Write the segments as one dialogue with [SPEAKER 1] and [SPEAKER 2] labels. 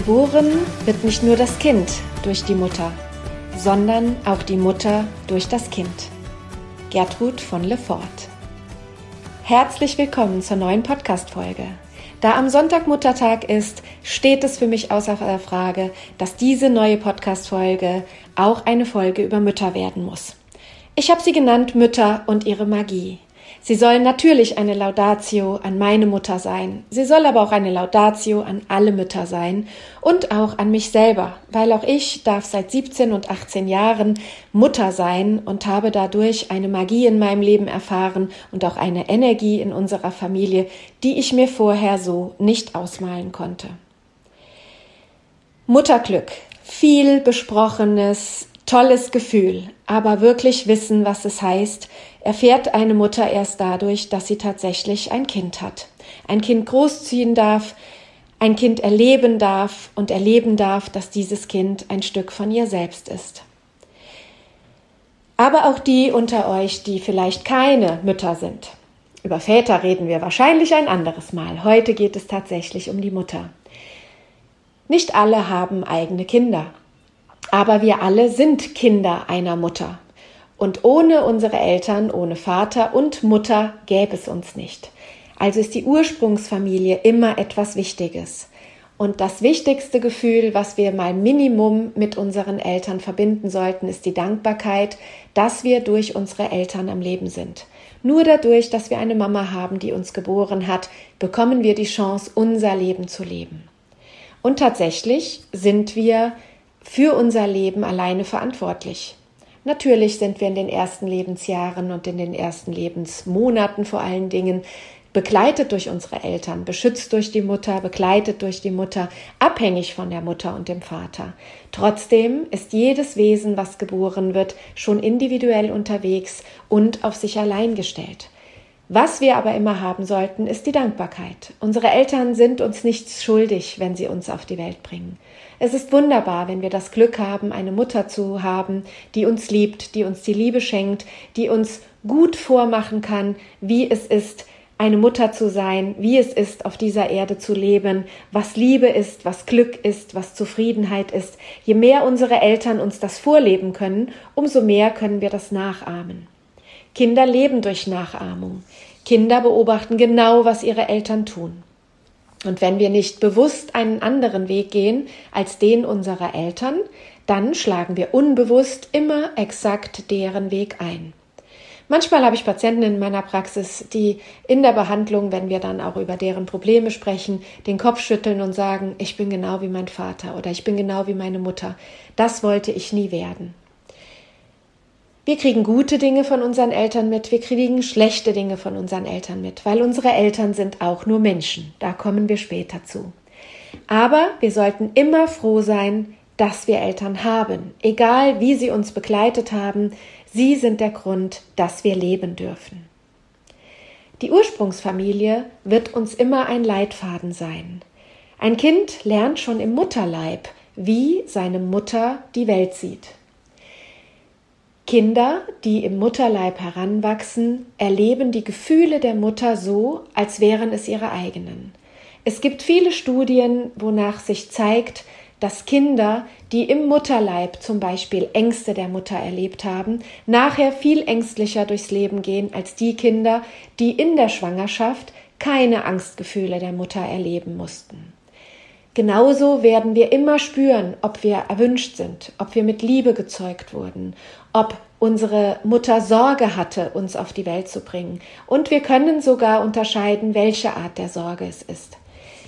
[SPEAKER 1] Geboren wird nicht nur das Kind durch die Mutter, sondern auch die Mutter durch das Kind. Gertrud von Lefort. Herzlich willkommen zur neuen Podcast-Folge. Da am Sonntag Muttertag ist, steht es für mich außer Frage, dass diese neue Podcast-Folge auch eine Folge über Mütter werden muss. Ich habe sie genannt Mütter und ihre Magie. Sie soll natürlich eine Laudatio an meine Mutter sein. Sie soll aber auch eine Laudatio an alle Mütter sein und auch an mich selber, weil auch ich darf seit 17 und 18 Jahren Mutter sein und habe dadurch eine Magie in meinem Leben erfahren und auch eine Energie in unserer Familie, die ich mir vorher so nicht ausmalen konnte. Mutterglück. Viel besprochenes, tolles Gefühl, aber wirklich wissen, was es heißt, erfährt eine Mutter erst dadurch, dass sie tatsächlich ein Kind hat. Ein Kind großziehen darf, ein Kind erleben darf und erleben darf, dass dieses Kind ein Stück von ihr selbst ist. Aber auch die unter euch, die vielleicht keine Mütter sind. Über Väter reden wir wahrscheinlich ein anderes Mal. Heute geht es tatsächlich um die Mutter. Nicht alle haben eigene Kinder. Aber wir alle sind Kinder einer Mutter. Und ohne unsere Eltern, ohne Vater und Mutter gäbe es uns nicht. Also ist die Ursprungsfamilie immer etwas Wichtiges. Und das wichtigste Gefühl, was wir mal Minimum mit unseren Eltern verbinden sollten, ist die Dankbarkeit, dass wir durch unsere Eltern am Leben sind. Nur dadurch, dass wir eine Mama haben, die uns geboren hat, bekommen wir die Chance, unser Leben zu leben. Und tatsächlich sind wir für unser Leben alleine verantwortlich. Natürlich sind wir in den ersten Lebensjahren und in den ersten Lebensmonaten vor allen Dingen begleitet durch unsere Eltern, beschützt durch die Mutter, begleitet durch die Mutter, abhängig von der Mutter und dem Vater. Trotzdem ist jedes Wesen, was geboren wird, schon individuell unterwegs und auf sich allein gestellt. Was wir aber immer haben sollten, ist die Dankbarkeit. Unsere Eltern sind uns nichts schuldig, wenn sie uns auf die Welt bringen. Es ist wunderbar, wenn wir das Glück haben, eine Mutter zu haben, die uns liebt, die uns die Liebe schenkt, die uns gut vormachen kann, wie es ist, eine Mutter zu sein, wie es ist, auf dieser Erde zu leben, was Liebe ist, was Glück ist, was Zufriedenheit ist. Je mehr unsere Eltern uns das vorleben können, umso mehr können wir das nachahmen. Kinder leben durch Nachahmung. Kinder beobachten genau, was ihre Eltern tun. Und wenn wir nicht bewusst einen anderen Weg gehen als den unserer Eltern, dann schlagen wir unbewusst immer exakt deren Weg ein. Manchmal habe ich Patienten in meiner Praxis, die in der Behandlung, wenn wir dann auch über deren Probleme sprechen, den Kopf schütteln und sagen, ich bin genau wie mein Vater oder ich bin genau wie meine Mutter. Das wollte ich nie werden. Wir kriegen gute Dinge von unseren Eltern mit, wir kriegen schlechte Dinge von unseren Eltern mit, weil unsere Eltern sind auch nur Menschen. Da kommen wir später zu. Aber wir sollten immer froh sein, dass wir Eltern haben, egal wie sie uns begleitet haben, sie sind der Grund, dass wir leben dürfen. Die Ursprungsfamilie wird uns immer ein Leitfaden sein. Ein Kind lernt schon im Mutterleib, wie seine Mutter die Welt sieht. Kinder, die im Mutterleib heranwachsen, erleben die Gefühle der Mutter so, als wären es ihre eigenen. Es gibt viele Studien, wonach sich zeigt, dass Kinder, die im Mutterleib zum Beispiel Ängste der Mutter erlebt haben, nachher viel ängstlicher durchs Leben gehen als die Kinder, die in der Schwangerschaft keine Angstgefühle der Mutter erleben mussten. Genauso werden wir immer spüren, ob wir erwünscht sind, ob wir mit Liebe gezeugt wurden, ob unsere Mutter Sorge hatte, uns auf die Welt zu bringen. Und wir können sogar unterscheiden, welche Art der Sorge es ist.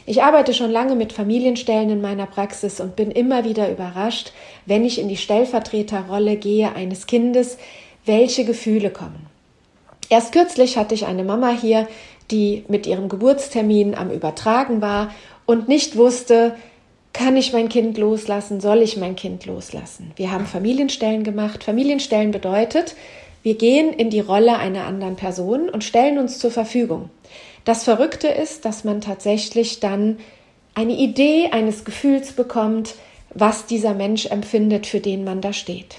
[SPEAKER 1] Ich arbeite schon lange mit Familienstellen in meiner Praxis und bin immer wieder überrascht, wenn ich in die Stellvertreterrolle gehe eines Kindes, welche Gefühle kommen. Erst kürzlich hatte ich eine Mama hier, die mit ihrem Geburtstermin am Übertragen war und nicht wusste, kann ich mein Kind loslassen, soll ich mein Kind loslassen. Wir haben Familienstellen gemacht. Familienstellen bedeutet, wir gehen in die Rolle einer anderen Person und stellen uns zur Verfügung. Das Verrückte ist, dass man tatsächlich dann eine Idee eines Gefühls bekommt, was dieser Mensch empfindet, für den man da steht.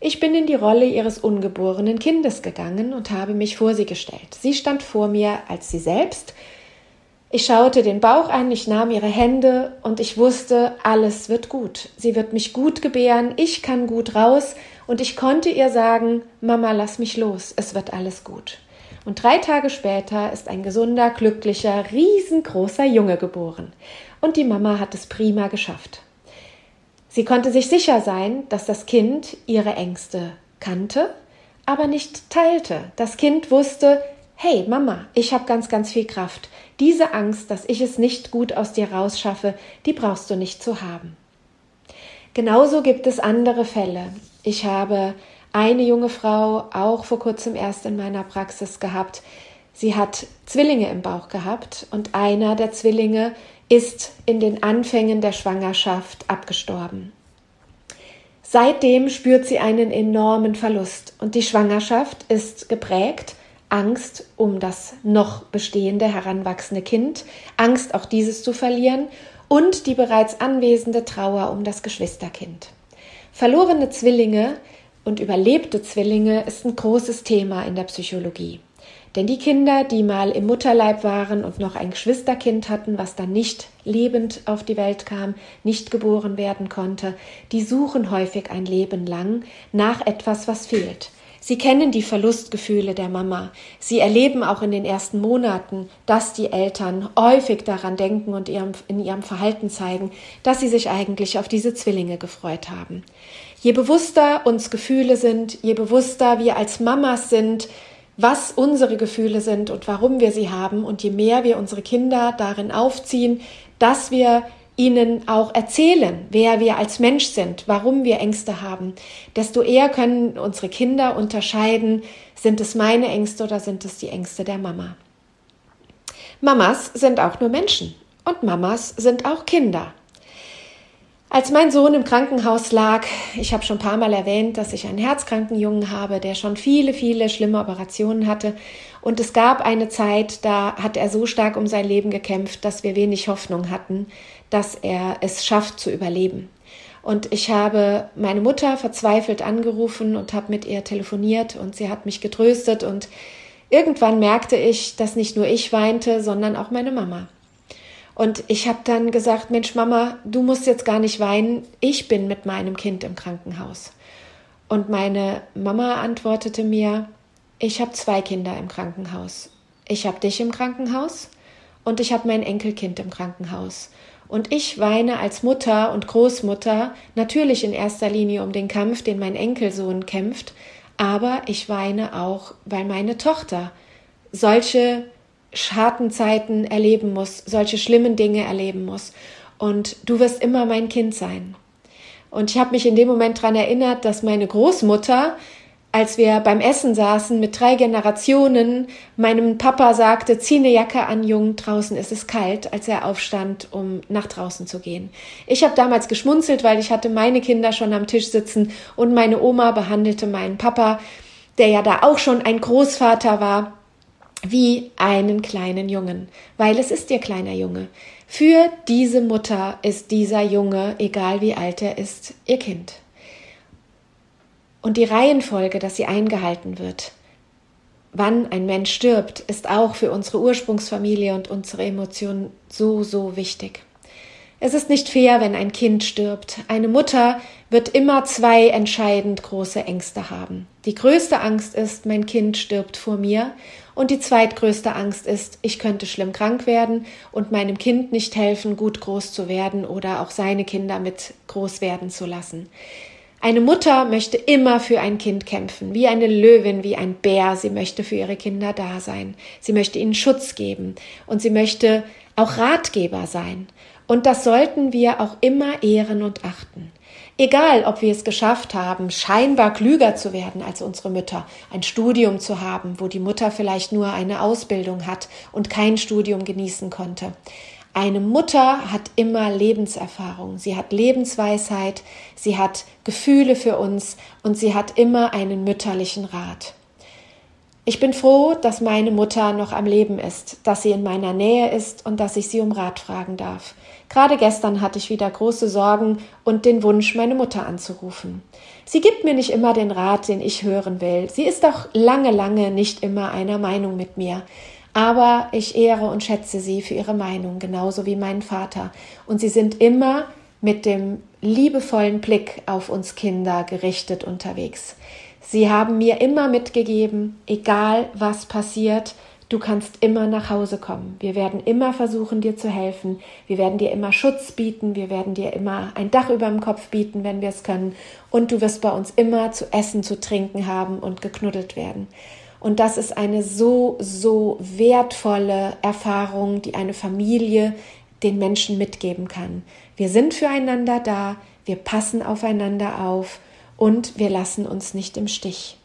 [SPEAKER 1] Ich bin in die Rolle ihres ungeborenen Kindes gegangen und habe mich vor sie gestellt. Sie stand vor mir als sie selbst. Ich schaute den Bauch an, ich nahm ihre Hände und ich wusste, alles wird gut. Sie wird mich gut gebären, ich kann gut raus und ich konnte ihr sagen, Mama, lass mich los, es wird alles gut. Und drei Tage später ist ein gesunder, glücklicher, riesengroßer Junge geboren. Und die Mama hat es prima geschafft. Sie konnte sich sicher sein, dass das Kind ihre Ängste kannte, aber nicht teilte. Das Kind wusste, hey Mama, ich habe ganz, ganz viel Kraft. Diese Angst, dass ich es nicht gut aus dir rausschaffe, die brauchst du nicht zu haben. Genauso gibt es andere Fälle. Ich habe eine junge Frau auch vor kurzem erst in meiner Praxis gehabt. Sie hat Zwillinge im Bauch gehabt und einer der Zwillinge ist in den Anfängen der Schwangerschaft abgestorben. Seitdem spürt sie einen enormen Verlust und die Schwangerschaft ist geprägt Angst um das noch bestehende heranwachsende Kind, Angst auch dieses zu verlieren und die bereits anwesende Trauer um das Geschwisterkind. Verlorene Zwillinge und überlebte Zwillinge ist ein großes Thema in der Psychologie. Denn die Kinder, die mal im Mutterleib waren und noch ein Geschwisterkind hatten, was dann nicht lebend auf die Welt kam, nicht geboren werden konnte, die suchen häufig ein Leben lang nach etwas, was fehlt. Sie kennen die Verlustgefühle der Mama. Sie erleben auch in den ersten Monaten, dass die Eltern häufig daran denken und in ihrem Verhalten zeigen, dass sie sich eigentlich auf diese Zwillinge gefreut haben. Je bewusster uns Gefühle sind, je bewusster wir als Mamas sind, was unsere Gefühle sind und warum wir sie haben und je mehr wir unsere Kinder darin aufziehen, dass wir ihnen auch erzählen, wer wir als Mensch sind, warum wir Ängste haben, desto eher können unsere Kinder unterscheiden, sind es meine Ängste oder sind es die Ängste der Mama. Mamas sind auch nur Menschen und Mamas sind auch Kinder. Als mein Sohn im Krankenhaus lag, ich habe schon ein paar Mal erwähnt, dass ich einen herzkranken Jungen habe, der schon viele, viele schlimme Operationen hatte. Und es gab eine Zeit, da hat er so stark um sein Leben gekämpft, dass wir wenig Hoffnung hatten, dass er es schafft zu überleben. Und ich habe meine Mutter verzweifelt angerufen und habe mit ihr telefoniert und sie hat mich getröstet und irgendwann merkte ich, dass nicht nur ich weinte, sondern auch meine Mama. Und ich habe dann gesagt, Mensch, Mama, du musst jetzt gar nicht weinen, ich bin mit meinem Kind im Krankenhaus. Und meine Mama antwortete mir, ich habe zwei Kinder im Krankenhaus. Ich habe dich im Krankenhaus und ich habe mein Enkelkind im Krankenhaus. Und ich weine als Mutter und Großmutter natürlich in erster Linie um den Kampf, den mein Enkelsohn kämpft, aber ich weine auch, weil meine Tochter solche harten Zeiten erleben muss, solche schlimmen Dinge erleben muss. Und du wirst immer mein Kind sein. Und ich habe mich in dem Moment daran erinnert, dass meine Großmutter, als wir beim Essen saßen mit drei Generationen, meinem Papa sagte, zieh eine Jacke an, Jung, draußen ist es kalt, als er aufstand, um nach draußen zu gehen. Ich habe damals geschmunzelt, weil ich hatte meine Kinder schon am Tisch sitzen und meine Oma behandelte meinen Papa, der ja da auch schon ein Großvater war, wie einen kleinen Jungen, weil es ist ihr kleiner Junge. Für diese Mutter ist dieser Junge, egal wie alt er ist, ihr Kind. Und die Reihenfolge, dass sie eingehalten wird, wann ein Mensch stirbt, ist auch für unsere Ursprungsfamilie und unsere Emotionen so, so wichtig. Es ist nicht fair, wenn ein Kind stirbt. Eine Mutter wird immer zwei entscheidend große Ängste haben. Die größte Angst ist, mein Kind stirbt vor mir. Und die zweitgrößte Angst ist, ich könnte schlimm krank werden und meinem Kind nicht helfen, gut groß zu werden oder auch seine Kinder mit groß werden zu lassen. Eine Mutter möchte immer für ein Kind kämpfen, wie eine Löwin, wie ein Bär. Sie möchte für ihre Kinder da sein. Sie möchte ihnen Schutz geben und sie möchte auch Ratgeber sein. Und das sollten wir auch immer ehren und achten. Egal, ob wir es geschafft haben, scheinbar klüger zu werden als unsere Mütter, ein Studium zu haben, wo die Mutter vielleicht nur eine Ausbildung hat und kein Studium genießen konnte. Eine Mutter hat immer Lebenserfahrung, sie hat Lebensweisheit, sie hat Gefühle für uns und sie hat immer einen mütterlichen Rat. Ich bin froh, dass meine Mutter noch am Leben ist, dass sie in meiner Nähe ist und dass ich sie um Rat fragen darf. Gerade gestern hatte ich wieder große Sorgen und den Wunsch, meine Mutter anzurufen. Sie gibt mir nicht immer den Rat, den ich hören will. Sie ist auch lange, lange nicht immer einer Meinung mit mir. Aber ich ehre und schätze sie für ihre Meinung, genauso wie meinen Vater. Und sie sind immer mit dem liebevollen Blick auf uns Kinder gerichtet unterwegs. Sie haben mir immer mitgegeben, egal was passiert, du kannst immer nach Hause kommen. Wir werden immer versuchen, dir zu helfen. Wir werden dir immer Schutz bieten. Wir werden dir immer ein Dach über dem Kopf bieten, wenn wir es können. Und du wirst bei uns immer zu essen, zu trinken haben und geknuddelt werden. Und das ist eine so, so wertvolle Erfahrung, die eine Familie den Menschen mitgeben kann. Wir sind füreinander da, wir passen aufeinander auf und wir lassen uns nicht im Stich.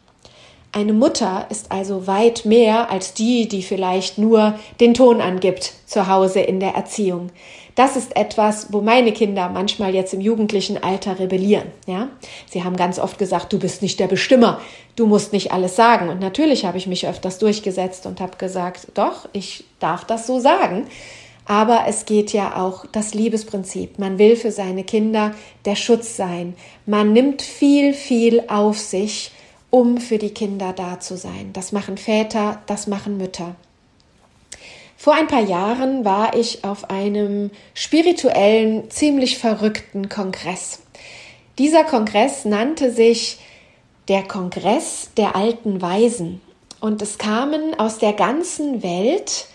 [SPEAKER 1] Eine Mutter ist also weit mehr als die, die vielleicht nur den Ton angibt zu Hause in der Erziehung. Das ist etwas, wo meine Kinder manchmal jetzt im jugendlichen Alter rebellieren. Ja, sie haben ganz oft gesagt, du bist nicht der Bestimmer, du musst nicht alles sagen. Und natürlich habe ich mich öfters durchgesetzt und habe gesagt, doch, ich darf das so sagen. Aber es geht ja auch das Liebesprinzip. Man will für seine Kinder der Schutz sein. Man nimmt viel, viel auf sich, um für die Kinder da zu sein. Das machen Väter, das machen Mütter. Vor ein paar Jahren war ich auf einem spirituellen, ziemlich verrückten Kongress. Dieser Kongress nannte sich der Kongress der alten Weisen. Und es kamen aus der ganzen Welt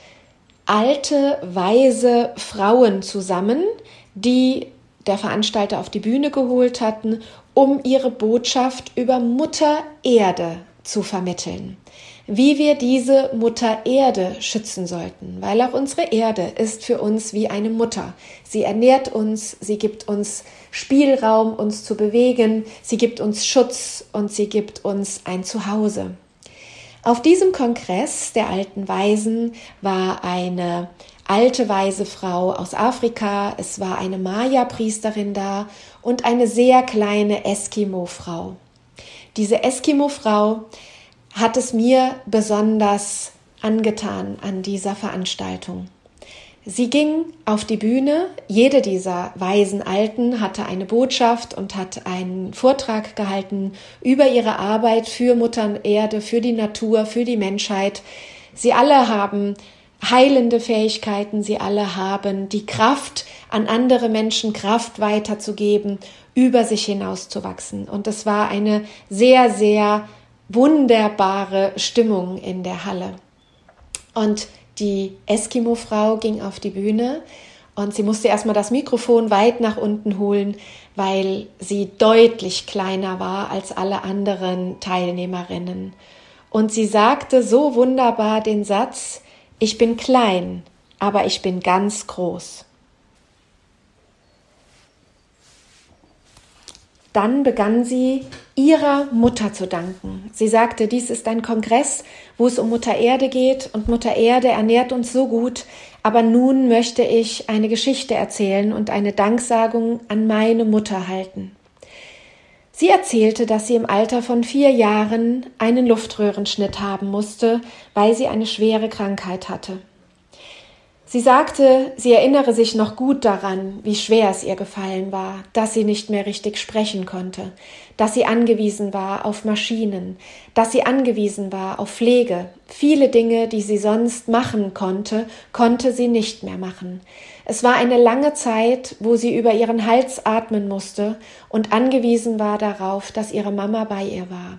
[SPEAKER 1] alte, weise Frauen zusammen, die der Veranstalter auf die Bühne geholt hatten, um ihre Botschaft über Mutter Erde zu vermitteln. Wie wir diese Mutter Erde schützen sollten, weil auch unsere Erde ist für uns wie eine Mutter. Sie ernährt uns, sie gibt uns Spielraum, uns zu bewegen, sie gibt uns Schutz und sie gibt uns ein Zuhause. Auf diesem Kongress der alten Weisen war eine alte weise Frau aus Afrika, es war eine Maya-Priesterin da und eine sehr kleine Eskimo-Frau. Diese Eskimo-Frau hat es mir besonders angetan an dieser Veranstaltung. Sie ging auf die Bühne. Jede dieser weisen Alten hatte eine Botschaft und hat einen Vortrag gehalten über ihre Arbeit für Mutter Erde, für die Natur, für die Menschheit. Sie alle haben heilende Fähigkeiten, sie alle haben die Kraft, an andere Menschen Kraft weiterzugeben, über sich hinauszuwachsen. Und es war eine sehr, sehr wunderbare Stimmung in der Halle. Und die Eskimo-Frau ging auf die Bühne und sie musste erstmal das Mikrofon weit nach unten holen, weil sie deutlich kleiner war als alle anderen Teilnehmerinnen. Und sie sagte so wunderbar den Satz, ich bin klein, aber ich bin ganz groß. Dann begann sie ihrer Mutter zu danken. Sie sagte, dies ist ein Kongress, wo es um Mutter Erde geht und Mutter Erde ernährt uns so gut, aber nun möchte ich eine Geschichte erzählen und eine Danksagung an meine Mutter halten. Sie erzählte, dass sie im Alter von vier Jahren einen Luftröhrenschnitt haben musste, weil sie eine schwere Krankheit hatte. Sie sagte, sie erinnere sich noch gut daran, wie schwer es ihr gefallen war, dass sie nicht mehr richtig sprechen konnte, dass sie angewiesen war auf Maschinen, dass sie angewiesen war auf Pflege. Viele Dinge, die sie sonst machen konnte, konnte sie nicht mehr machen. Es war eine lange Zeit, wo sie über ihren Hals atmen musste und angewiesen war darauf, dass ihre Mama bei ihr war.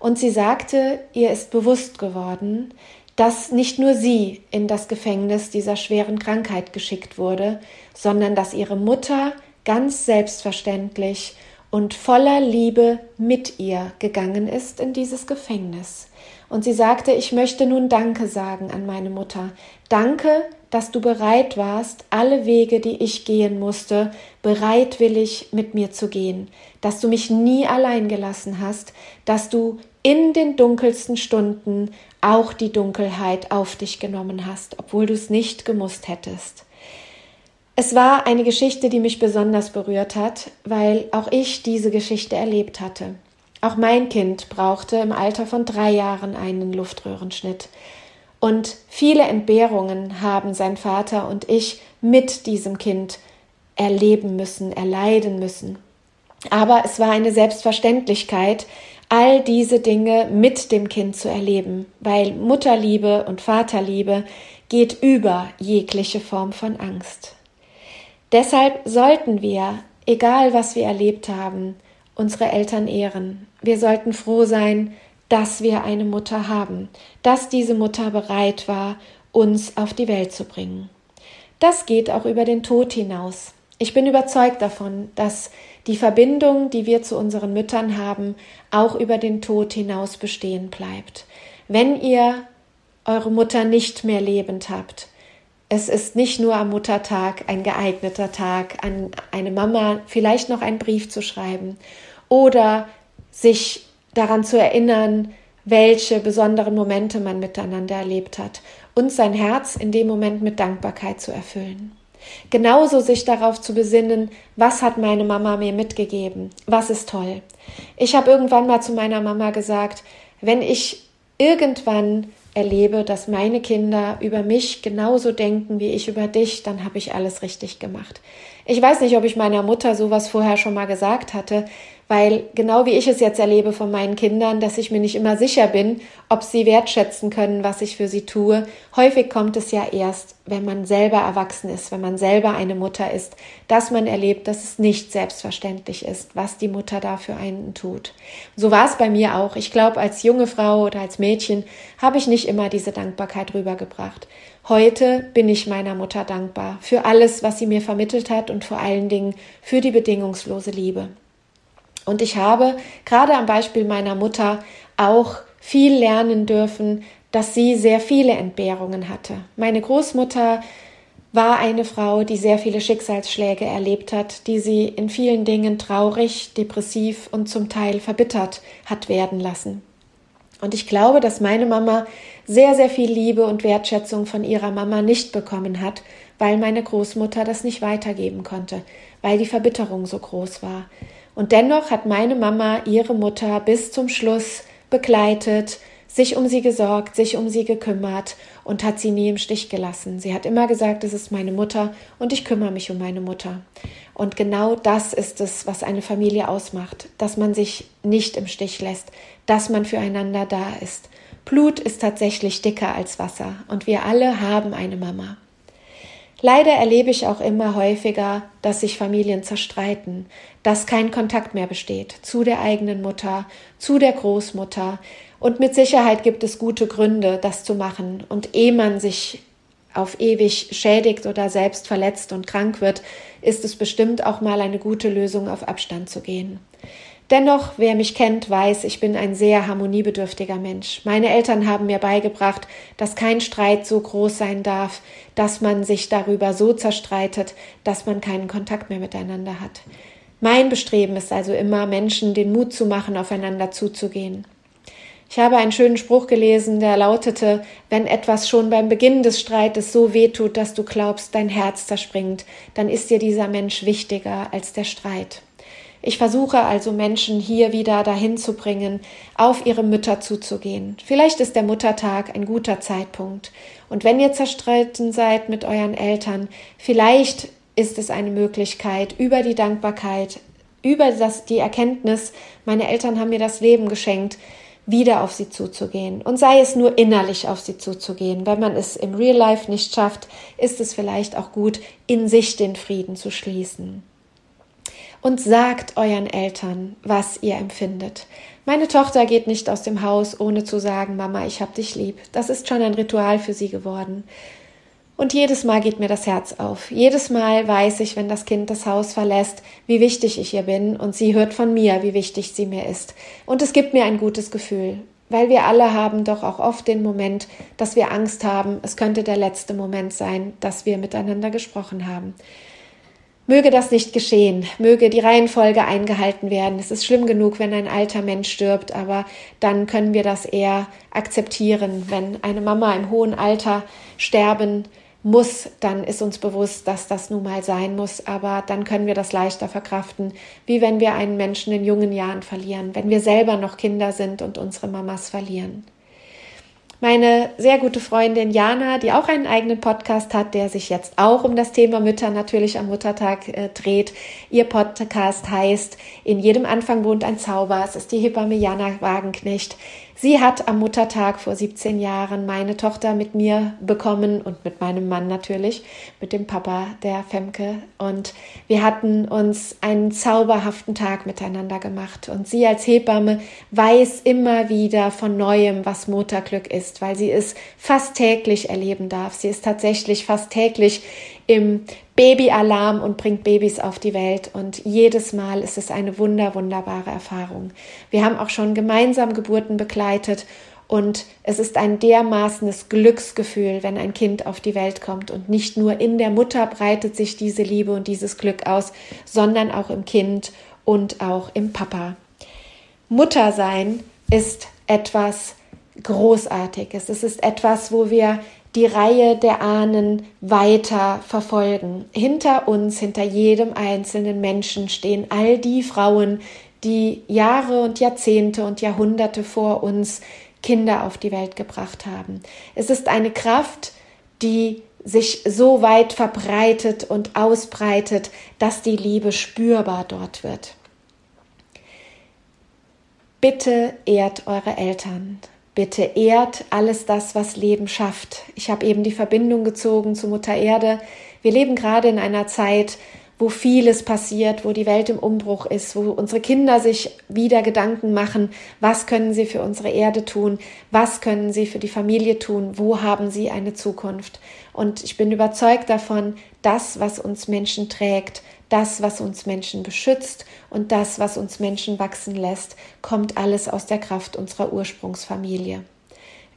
[SPEAKER 1] Und sie sagte, ihr ist bewusst geworden, dass nicht nur sie in das Gefängnis dieser schweren Krankheit geschickt wurde, sondern dass ihre Mutter ganz selbstverständlich und voller Liebe mit ihr gegangen ist in dieses Gefängnis. Und sie sagte, ich möchte nun Danke sagen an meine Mutter. Danke, dass du bereit warst, alle Wege, die ich gehen musste, bereitwillig mit mir zu gehen, dass du mich nie allein gelassen hast, dass du in den dunkelsten Stunden auch die Dunkelheit auf dich genommen hast, obwohl du es nicht gemusst hättest. Es war eine Geschichte, die mich besonders berührt hat, weil auch ich diese Geschichte erlebt hatte. Auch mein Kind brauchte im Alter von drei Jahren einen Luftröhrenschnitt. Und viele Entbehrungen haben sein Vater und ich mit diesem Kind erleben müssen, erleiden müssen. Aber es war eine Selbstverständlichkeit, all diese Dinge mit dem Kind zu erleben, weil Mutterliebe und Vaterliebe geht über jegliche Form von Angst. Deshalb sollten wir, egal was wir erlebt haben, unsere Eltern ehren. Wir sollten froh sein, dass wir eine Mutter haben, dass diese Mutter bereit war, uns auf die Welt zu bringen. Das geht auch über den Tod hinaus. Ich bin überzeugt davon, dass die Verbindung, die wir zu unseren Müttern haben, auch über den Tod hinaus bestehen bleibt. Wenn ihr eure Mutter nicht mehr lebend habt, es ist nicht nur am Muttertag ein geeigneter Tag, an eine Mama vielleicht noch einen Brief zu schreiben oder sich daran zu erinnern, welche besonderen Momente man miteinander erlebt hat und sein Herz in dem Moment mit Dankbarkeit zu erfüllen. Genauso sich darauf zu besinnen, was hat meine Mama mir mitgegeben, was ist toll. Ich habe irgendwann mal zu meiner Mama gesagt, wenn ich irgendwann erlebe, dass meine Kinder über mich genauso denken wie ich über dich, dann habe ich alles richtig gemacht. Ich weiß nicht, ob ich meiner Mutter sowas vorher schon mal gesagt hatte, weil genau wie ich es jetzt erlebe von meinen Kindern, dass ich mir nicht immer sicher bin, ob sie wertschätzen können, was ich für sie tue. Häufig kommt es ja erst, wenn man selber erwachsen ist, wenn man selber eine Mutter ist, dass man erlebt, dass es nicht selbstverständlich ist, was die Mutter da für einen tut. So war es bei mir auch. Ich glaube, als junge Frau oder als Mädchen habe ich nicht immer diese Dankbarkeit rübergebracht. Heute bin ich meiner Mutter dankbar für alles, was sie mir vermittelt hat und vor allen Dingen für die bedingungslose Liebe. Und ich habe gerade am Beispiel meiner Mutter auch viel lernen dürfen, dass sie sehr viele Entbehrungen hatte. Meine Großmutter war eine Frau, die sehr viele Schicksalsschläge erlebt hat, die sie in vielen Dingen traurig, depressiv und zum Teil verbittert hat werden lassen. Und ich glaube, dass meine Mama sehr, sehr viel Liebe und Wertschätzung von ihrer Mama nicht bekommen hat, weil meine Großmutter das nicht weitergeben konnte, weil die Verbitterung so groß war. Und dennoch hat meine Mama ihre Mutter bis zum Schluss begleitet, sich um sie gesorgt, sich um sie gekümmert und hat sie nie im Stich gelassen. Sie hat immer gesagt, es ist meine Mutter und ich kümmere mich um meine Mutter. Und genau das ist es, was eine Familie ausmacht, dass man sich nicht im Stich lässt, dass man füreinander da ist. Blut ist tatsächlich dicker als Wasser und wir alle haben eine Mama. Leider erlebe ich auch immer häufiger, dass sich Familien zerstreiten, dass kein Kontakt mehr besteht zu der eigenen Mutter, zu der Großmutter. Und mit Sicherheit gibt es gute Gründe, das zu machen. Und ehe man sich auf ewig schädigt oder selbst verletzt und krank wird, ist es bestimmt auch mal eine gute Lösung, auf Abstand zu gehen. Dennoch, wer mich kennt, weiß, ich bin ein sehr harmoniebedürftiger Mensch. Meine Eltern haben mir beigebracht, dass kein Streit so groß sein darf, dass man sich darüber so zerstreitet, dass man keinen Kontakt mehr miteinander hat. Mein Bestreben ist also immer, Menschen den Mut zu machen, aufeinander zuzugehen. Ich habe einen schönen Spruch gelesen, der lautete, wenn etwas schon beim Beginn des Streites so wehtut, dass du glaubst, dein Herz zerspringt, dann ist dir dieser Mensch wichtiger als der Streit. Ich versuche also Menschen hier wieder dahin zu bringen, auf ihre Mütter zuzugehen. Vielleicht ist der Muttertag ein guter Zeitpunkt. Und wenn ihr zerstritten seid mit euren Eltern, vielleicht ist es eine Möglichkeit, über die Dankbarkeit, über das, die Erkenntnis, meine Eltern haben mir das Leben geschenkt, wieder auf sie zuzugehen. Und sei es nur innerlich auf sie zuzugehen. Wenn man es im Real Life nicht schafft, ist es vielleicht auch gut, in sich den Frieden zu schließen und sagt euren Eltern, was ihr empfindet. Meine Tochter geht nicht aus dem Haus, ohne zu sagen, Mama, ich hab dich lieb. Das ist schon ein Ritual für sie geworden. Und jedes Mal geht mir das Herz auf. Jedes Mal weiß ich, wenn das Kind das Haus verlässt, wie wichtig ich ihr bin und sie hört von mir, wie wichtig sie mir ist. Und es gibt mir ein gutes Gefühl. weil wir alle haben doch auch oft den Moment, dass wir Angst haben, es könnte der letzte Moment sein, dass wir miteinander gesprochen haben. Möge das nicht geschehen, möge die Reihenfolge eingehalten werden. Es ist schlimm genug, wenn ein alter Mensch stirbt, aber dann können wir das eher akzeptieren. Wenn eine Mama im hohen Alter sterben muss, dann ist uns bewusst, dass das nun mal sein muss, aber dann können wir das leichter verkraften, wie wenn wir einen Menschen in jungen Jahren verlieren, wenn wir selber noch Kinder sind und unsere Mamas verlieren. Meine sehr gute Freundin Jana, die auch einen eigenen Podcast hat, der sich jetzt auch um das Thema Mütter natürlich am Muttertag äh, dreht. Ihr Podcast heißt In jedem Anfang wohnt ein Zauber. Es ist die Hebamme Jana Wagenknecht. Sie hat am Muttertag vor 17 Jahren meine Tochter mit mir bekommen und mit meinem Mann natürlich, mit dem Papa der Femke. Und wir hatten uns einen zauberhaften Tag miteinander gemacht. Und sie als Hebamme weiß immer wieder von neuem, was Mutterglück ist, weil sie es fast täglich erleben darf. Sie ist tatsächlich fast täglich im Babyalarm und bringt Babys auf die Welt. Und jedes Mal ist es eine wunder, wunderbare Erfahrung. Wir haben auch schon gemeinsam Geburten begleitet und es ist ein dermaßenes Glücksgefühl, wenn ein Kind auf die Welt kommt. Und nicht nur in der Mutter breitet sich diese Liebe und dieses Glück aus, sondern auch im Kind und auch im Papa. Mutter sein ist etwas Großartiges. Es ist etwas, wo wir die Reihe der Ahnen weiter verfolgen. Hinter uns, hinter jedem einzelnen Menschen stehen all die Frauen, die Jahre und Jahrzehnte und Jahrhunderte vor uns Kinder auf die Welt gebracht haben. Es ist eine Kraft, die sich so weit verbreitet und ausbreitet, dass die Liebe spürbar dort wird. Bitte ehrt eure Eltern. Bitte ehrt alles das, was Leben schafft. Ich habe eben die Verbindung gezogen zu Mutter Erde. Wir leben gerade in einer Zeit, wo vieles passiert, wo die Welt im Umbruch ist, wo unsere Kinder sich wieder Gedanken machen, was können sie für unsere Erde tun, was können sie für die Familie tun, wo haben sie eine Zukunft. Und ich bin überzeugt davon, das, was uns Menschen trägt, das, was uns Menschen beschützt und das, was uns Menschen wachsen lässt, kommt alles aus der Kraft unserer Ursprungsfamilie.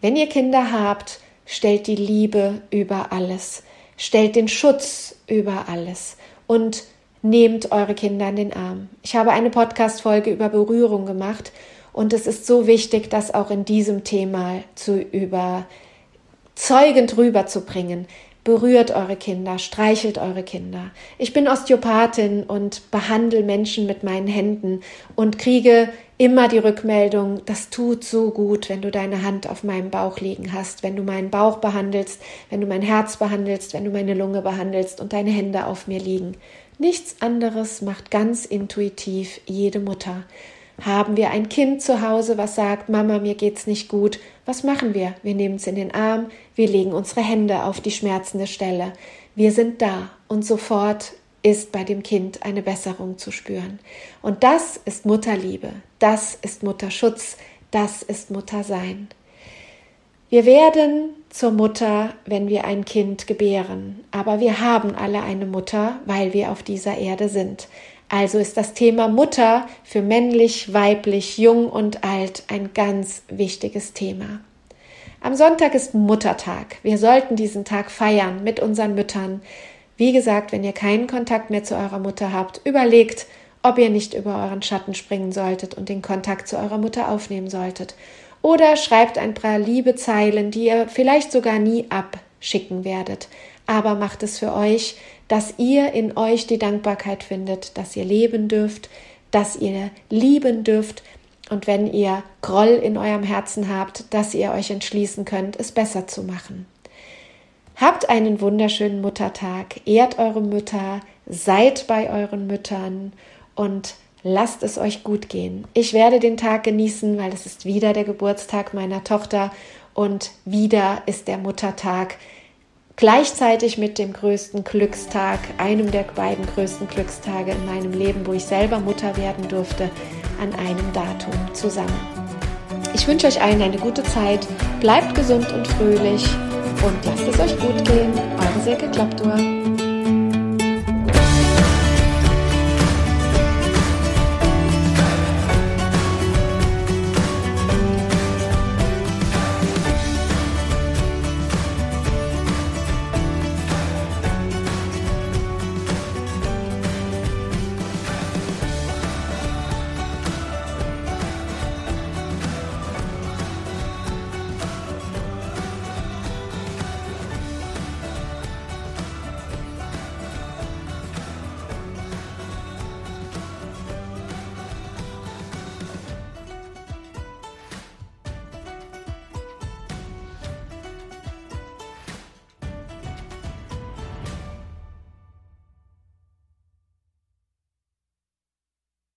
[SPEAKER 1] Wenn ihr Kinder habt, stellt die Liebe über alles, stellt den Schutz über alles und nehmt eure Kinder in den Arm. Ich habe eine Podcast-Folge über Berührung gemacht und es ist so wichtig, das auch in diesem Thema zu überzeugend rüberzubringen. Berührt eure Kinder, streichelt eure Kinder. Ich bin Osteopathin und behandle Menschen mit meinen Händen und kriege immer die Rückmeldung, das tut so gut, wenn du deine Hand auf meinem Bauch liegen hast, wenn du meinen Bauch behandelst, wenn du mein Herz behandelst, wenn du meine Lunge behandelst und deine Hände auf mir liegen. Nichts anderes macht ganz intuitiv jede Mutter. Haben wir ein Kind zu Hause, was sagt, Mama, mir geht's nicht gut, was machen wir? Wir nehmen es in den Arm, wir legen unsere Hände auf die schmerzende Stelle. Wir sind da und sofort ist bei dem Kind eine Besserung zu spüren. Und das ist Mutterliebe, das ist Mutterschutz, das ist Muttersein. Wir werden zur Mutter, wenn wir ein Kind gebären, aber wir haben alle eine Mutter, weil wir auf dieser Erde sind. Also ist das Thema Mutter für männlich, weiblich, jung und alt ein ganz wichtiges Thema. Am Sonntag ist Muttertag. Wir sollten diesen Tag feiern mit unseren Müttern. Wie gesagt, wenn ihr keinen Kontakt mehr zu eurer Mutter habt, überlegt, ob ihr nicht über euren Schatten springen solltet und den Kontakt zu eurer Mutter aufnehmen solltet. Oder schreibt ein paar liebe Zeilen, die ihr vielleicht sogar nie abschicken werdet. Aber macht es für euch, dass ihr in euch die Dankbarkeit findet, dass ihr leben dürft, dass ihr lieben dürft und wenn ihr Groll in eurem Herzen habt, dass ihr euch entschließen könnt, es besser zu machen. Habt einen wunderschönen Muttertag, ehrt eure Mütter, seid bei euren Müttern und lasst es euch gut gehen. Ich werde den Tag genießen, weil es ist wieder der Geburtstag meiner Tochter und wieder ist der Muttertag gleichzeitig mit dem größten Glückstag, einem der beiden größten Glückstage in meinem Leben, wo ich selber Mutter werden durfte, an einem Datum zusammen. Ich wünsche euch allen eine gute Zeit, bleibt gesund und fröhlich und lasst es euch gut gehen. Eure Silke Klappdur.